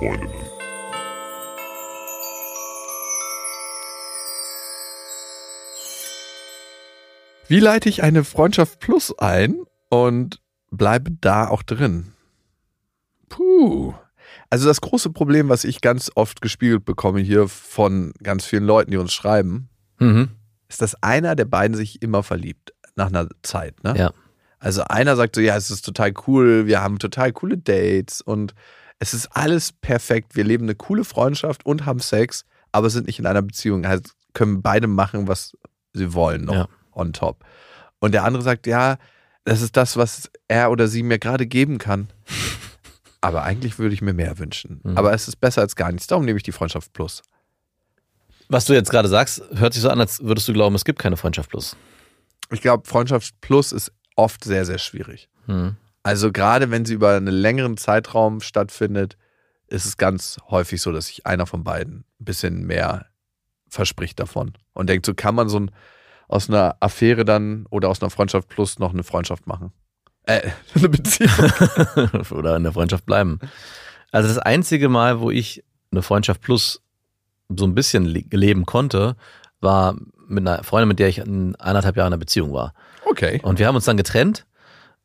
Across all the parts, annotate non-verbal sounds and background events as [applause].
Freundinnen. Wie leite ich eine Freundschaft Plus ein und bleibe da auch drin? Puh. Also das große Problem, was ich ganz oft gespiegelt bekomme hier von ganz vielen Leuten, die uns schreiben, Mhm. ist, dass einer der beiden sich immer verliebt nach einer Zeit. Ne? Ja. Also einer sagt so, ja, es ist total cool, wir haben total coole Dates und es ist alles perfekt. Wir leben eine coole Freundschaft und haben Sex, aber sind nicht in einer Beziehung. Also können beide machen, was sie wollen noch Ja. on top. Und der andere sagt, ja, das ist das, was er oder sie mir gerade geben kann. [laughs] Aber eigentlich würde ich mir mehr wünschen. Mhm. Aber es ist besser als gar nichts. Darum nehme ich die Freundschaft plus. Was du jetzt gerade sagst, hört sich so an, als würdest du glauben, es gibt keine Freundschaft plus. Ich glaube, Freundschaft plus ist oft sehr, sehr schwierig. Mhm. Also gerade wenn sie über einen längeren Zeitraum stattfindet, ist es ganz häufig so, dass sich einer von beiden ein bisschen mehr verspricht davon und denkt, so kann man so ein, aus einer Affäre dann oder aus einer Freundschaft plus noch eine Freundschaft machen. Äh, [laughs] eine Beziehung. [laughs] Oder in der Freundschaft bleiben. Also das einzige Mal, wo ich eine Freundschaft plus so ein bisschen le leben konnte, war mit einer Freundin, mit der ich in anderthalb Jahren in einer Beziehung war. Okay. Und wir haben uns dann getrennt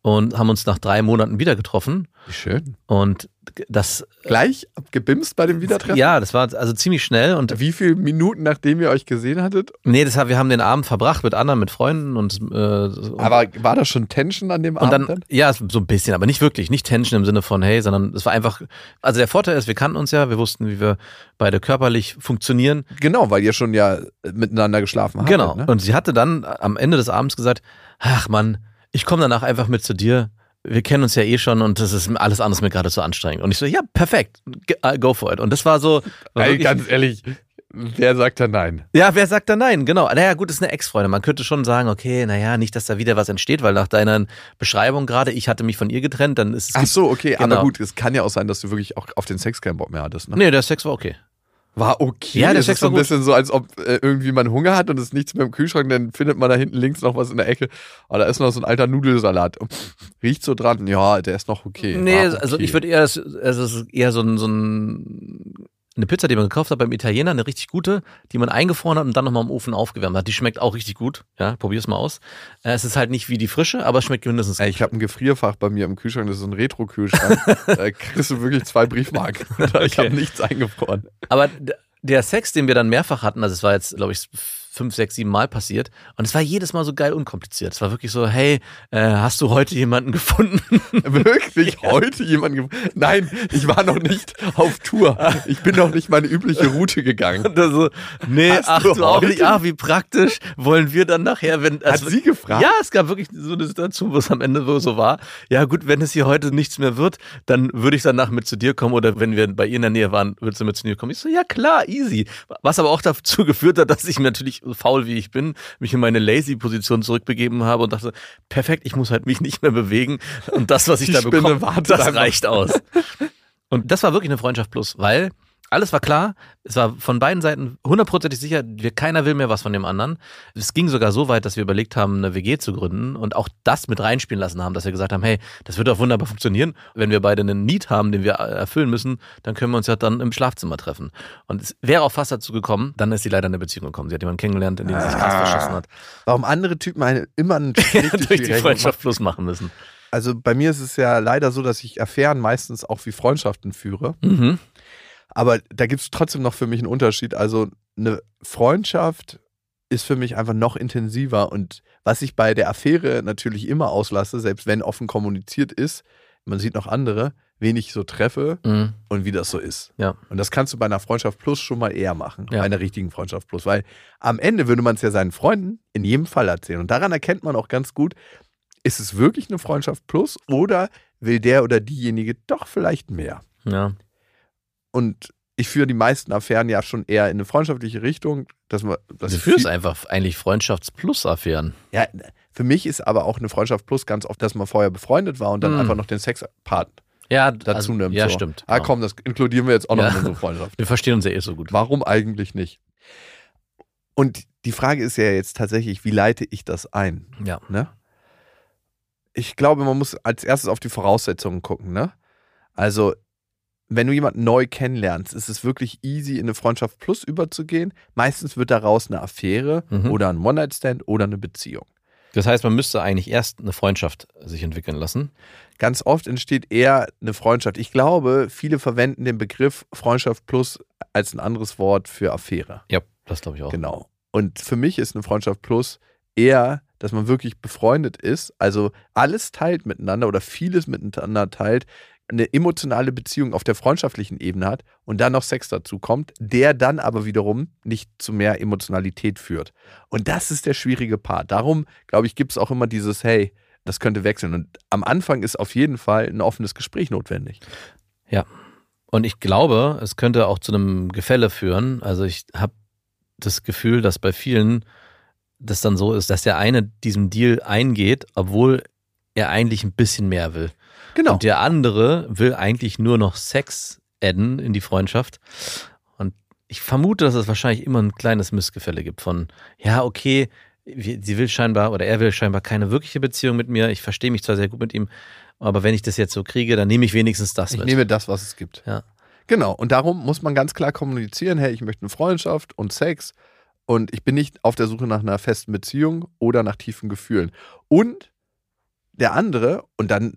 und haben uns nach drei Monaten wieder getroffen. Wie schön. Und das, Gleich abgebimst bei dem Wiedertreffen? ja, das war also ziemlich schnell und Wie viele Minuten, nachdem ihr euch gesehen hattet? nee, das wir haben den Abend verbracht mit anderen, mit Freunden und äh, Aber war da schon Tension an dem Und Abend? dann, ja, so ein bisschen, aber nicht wirklich, nicht Tension im Sinne von, hey, sondern es war einfach, also der Vorteil ist, wir kannten uns ja, wir wussten, wie wir beide körperlich funktionieren. Genau, weil ihr schon ja miteinander geschlafen habt. genau. Ne? Und sie hatte dann am Ende des Abends gesagt, ach Mann, ich komme danach einfach mit zu dir. Wir kennen uns ja eh schon und das ist alles andere mir gerade zu anstrengend. Und ich so, ja, perfekt, äh, go for it. Und das war so, war Ey, ganz ehrlich, wer sagt da nein? ja, wer sagt da nein? Genau. Naja, gut, ist eine Ex-Freundin. Man könnte schon sagen, okay, naja, nicht, dass da wieder was entsteht, weil nach deiner Beschreibung gerade, ich hatte mich von ihr getrennt, dann ist es. Ach so, okay, Genau. aber gut, es kann ja auch sein, dass du wirklich auch auf den Sex keinen Bock mehr hattest. Ne? Nee, der Sex war okay. War okay. Ja, der es Sex ist so ein gut. bisschen so, als ob äh, irgendwie man Hunger hat und es ist nichts mehr im Kühlschrank, dann findet man da hinten links noch was in der Ecke. Aber da ist noch so ein alter Nudelsalat. [laughs] Riecht so dran, ja, der ist noch okay. Nee, okay. also ich würde eher, das- also es ist eher so ein, so ein, eine Pizza, die man gekauft hat beim Italiener, eine richtig gute, die man eingefroren hat und dann nochmal im Ofen aufgewärmt hat. Die schmeckt auch richtig gut. Ja, probier's mal aus. Äh, Es ist halt nicht wie die frische, aber es schmeckt mindestens Ey, ich habe ein Gefrierfach bei mir im Kühlschrank, das ist ein Retro-Kühlschrank. [laughs] da kriegst du wirklich zwei Briefmarken. [laughs] Ich habe nichts eingefroren. Aber der Sex, den wir dann mehrfach hatten, also es war jetzt, glaube ich, fünf, sechs, sieben Mal passiert. Und es war jedes Mal so geil unkompliziert. Es war wirklich so, hey, äh, hast du heute jemanden gefunden? [laughs] Wirklich [laughs] heute jemand ge Nein, ich war noch nicht auf Tour. Ich bin noch nicht meine übliche Route gegangen. [laughs] Und so, nee, Hast ach du auch nicht. Ach, wie praktisch. Wollen wir dann nachher, wenn. Hat sie gefragt? Ja, es gab wirklich so eine Situation, wo es am Ende so- so war. Ja, gut, wenn es hier heute nichts mehr wird, dann würde ich danach mit zu dir kommen oder wenn wir bei ihr in der Nähe waren, würdest du mit zu mir kommen. Ich so, ja klar, easy. Was aber auch dazu geführt hat, dass ich mir natürlich, faul wie ich bin, mich in meine Lazy-Position zurückbegeben habe und dachte, perfekt, ich muss halt mich nicht mehr bewegen und das, was ich Die da Spinne bekomme, das reicht aus. Und das war wirklich eine Freundschaft plus, weil alles war klar. Es war von beiden Seiten hundertprozentig sicher, wir, keiner will mehr was von dem anderen. Es ging sogar so weit, dass wir überlegt haben, eine WG zu gründen und auch das mit reinspielen lassen haben, dass wir gesagt haben, hey, das wird doch wunderbar funktionieren. Wenn wir beide einen Need haben, den wir erfüllen müssen, dann können wir uns ja dann im Schlafzimmer treffen. Und es wäre auch fast dazu gekommen, dann ist sie leider in eine Beziehung gekommen. Sie hat jemanden kennengelernt, in den sie sich ganz Ah. verschossen hat. Warum andere Typen eine, immer einen [laughs] durch die Freundschaft plus machen müssen. Also bei mir ist es ja leider so, dass ich Affären meistens auch wie Freundschaften führe. Mhm. Aber da gibt es trotzdem noch für mich einen Unterschied. Also eine Freundschaft ist für mich einfach noch intensiver. Und was ich bei der Affäre natürlich immer auslasse, selbst wenn offen kommuniziert ist, man sieht noch andere, wen ich so treffe Mhm. und wie das so ist. Ja. Und das kannst du bei einer Freundschaft Plus schon mal eher machen, Ja. bei einer richtigen Freundschaft Plus. Weil am Ende würde man es ja seinen Freunden in jedem Fall erzählen. Und daran erkennt man auch ganz gut, ist es wirklich eine Freundschaft Plus oder will der oder diejenige doch vielleicht mehr? Ja. Und ich führe die meisten Affären ja schon eher in eine freundschaftliche Richtung. Dass man, dass Du führst einfach eigentlich Freundschafts-Plus-Affären. Ja, für mich ist aber auch eine Freundschaft Plus ganz oft, dass man vorher befreundet war und dann Hm. einfach noch den Sexpart Ja, dazu also, nimmt. Ja, so. stimmt. Ah, genau. komm, das inkludieren wir jetzt auch noch Ja. in unsere Freundschaft. Wir verstehen uns ja eh so gut. Warum eigentlich nicht? Und die Frage ist ja jetzt tatsächlich, wie leite ich das ein? Ja. Ne? Ich glaube, man muss als erstes auf die Voraussetzungen gucken. Ne? Also wenn du jemanden neu kennenlernst, ist es wirklich easy, in eine Freundschaft plus überzugehen. Meistens wird daraus eine Affäre Mhm. oder ein One-Night-Stand oder eine Beziehung. Das heißt, man müsste eigentlich erst eine Freundschaft sich entwickeln lassen. Ganz oft entsteht eher eine Freundschaft. Ich glaube, viele verwenden den Begriff Freundschaft plus als ein anderes Wort für Affäre. Ja, das glaube ich auch. Genau. Und für mich ist eine Freundschaft plus eher, dass man wirklich befreundet ist, also alles teilt miteinander oder vieles miteinander teilt, eine emotionale Beziehung auf der freundschaftlichen Ebene hat und dann noch Sex dazu kommt, der dann aber wiederum nicht zu mehr Emotionalität führt. Und das ist der schwierige Part. Darum, glaube ich, gibt es auch immer dieses, hey, das könnte wechseln. Und am Anfang ist auf jeden Fall ein offenes Gespräch notwendig. Und ich glaube, es könnte auch zu einem Gefälle führen. Also ich habe das Gefühl, dass bei vielen das dann so ist, dass der eine diesem Deal eingeht, obwohl er eigentlich ein bisschen mehr will. Genau. Und der andere will eigentlich nur noch Sex adden in die Freundschaft. Und ich vermute, dass es wahrscheinlich immer ein kleines Missgefälle gibt von, ja, okay, sie will scheinbar oder er will scheinbar keine wirkliche Beziehung mit mir. Ich verstehe mich zwar sehr gut mit ihm, aber wenn ich das jetzt so kriege, dann nehme ich wenigstens das Ich mit. nehme das, was es gibt. Ja. Genau. Und darum muss man ganz klar kommunizieren, hey, ich möchte eine Freundschaft und Sex und ich bin nicht auf der Suche nach einer festen Beziehung oder nach tiefen Gefühlen. Und der andere, und dann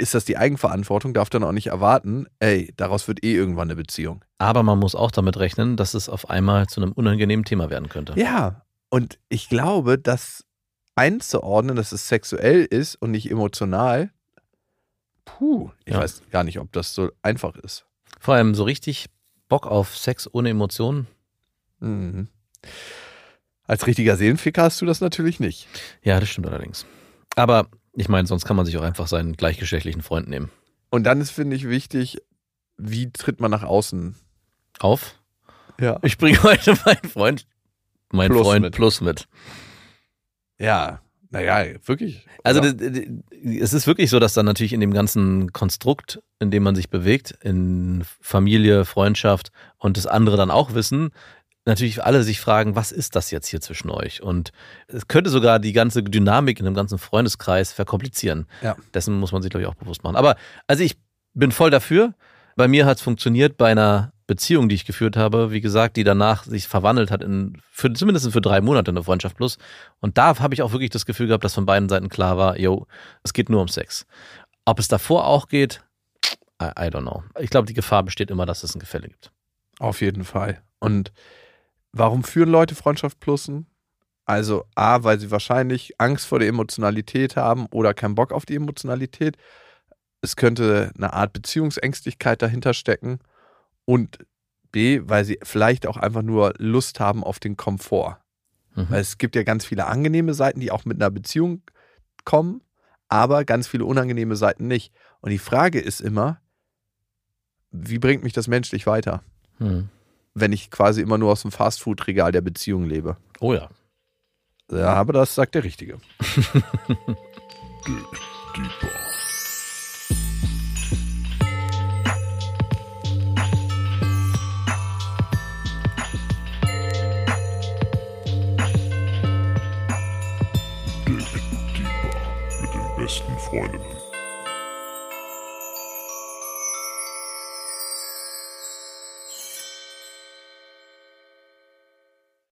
ist das die Eigenverantwortung, darf dann auch nicht erwarten, ey, daraus wird eh irgendwann eine Beziehung. Aber man muss auch damit rechnen, dass es auf einmal zu einem unangenehmen Thema werden könnte. Ja. Und ich glaube, das einzuordnen, dass es sexuell ist und nicht emotional, puh, ich Ja. weiß gar nicht, ob das so einfach ist. Vor allem so richtig Bock auf Sex ohne Emotionen. Mhm. Als richtiger Seelenficker hast du das natürlich nicht. Ja, das stimmt allerdings. Aber ich meine, sonst kann man sich auch einfach seinen gleichgeschlechtlichen Freund nehmen. Und dann ist, finde ich, wichtig, wie tritt man nach außen? Auf. Ja. Ich bringe heute meinen Freund, mein Plus Freund mit. plus mit. Ja, naja, wirklich. Also es ist wirklich so, dass dann natürlich in dem ganzen Konstrukt, in dem man sich bewegt, in Familie, Freundschaft und das andere dann auch wissen, natürlich alle sich fragen, was ist das jetzt hier zwischen euch? Und es könnte sogar die ganze Dynamik in dem ganzen Freundeskreis verkomplizieren. Ja. Dessen muss man sich, glaube ich, auch bewusst machen. Aber also ich bin voll dafür. Bei mir hat es funktioniert bei einer Beziehung, die ich geführt habe, wie gesagt, die danach sich verwandelt hat in für, zumindest für drei Monate eine Freundschaft plus. Und da habe ich auch wirklich das Gefühl gehabt, dass von beiden Seiten klar war, yo, es geht nur um Sex. Ob es davor auch geht, I, I don't know. Ich glaube, die Gefahr besteht immer, dass es ein Gefälle gibt. Auf jeden Fall. Und warum führen Leute Freundschaft plussen? Also A, weil sie wahrscheinlich Angst vor der Emotionalität haben oder keinen Bock auf die Emotionalität. Es könnte eine Art Beziehungsängstlichkeit dahinter stecken. Und B, weil sie vielleicht auch einfach nur Lust haben auf den Komfort. Mhm. Weil es gibt ja ganz viele angenehme Seiten, die auch mit einer Beziehung kommen, aber ganz viele unangenehme Seiten nicht. Und die Frage ist immer, wie bringt mich das menschlich weiter, Hm wenn ich quasi immer nur aus dem Fastfood-Regal der Beziehung lebe. Oh ja. Ja, aber das sagt der Richtige. [laughs] Freundinnen.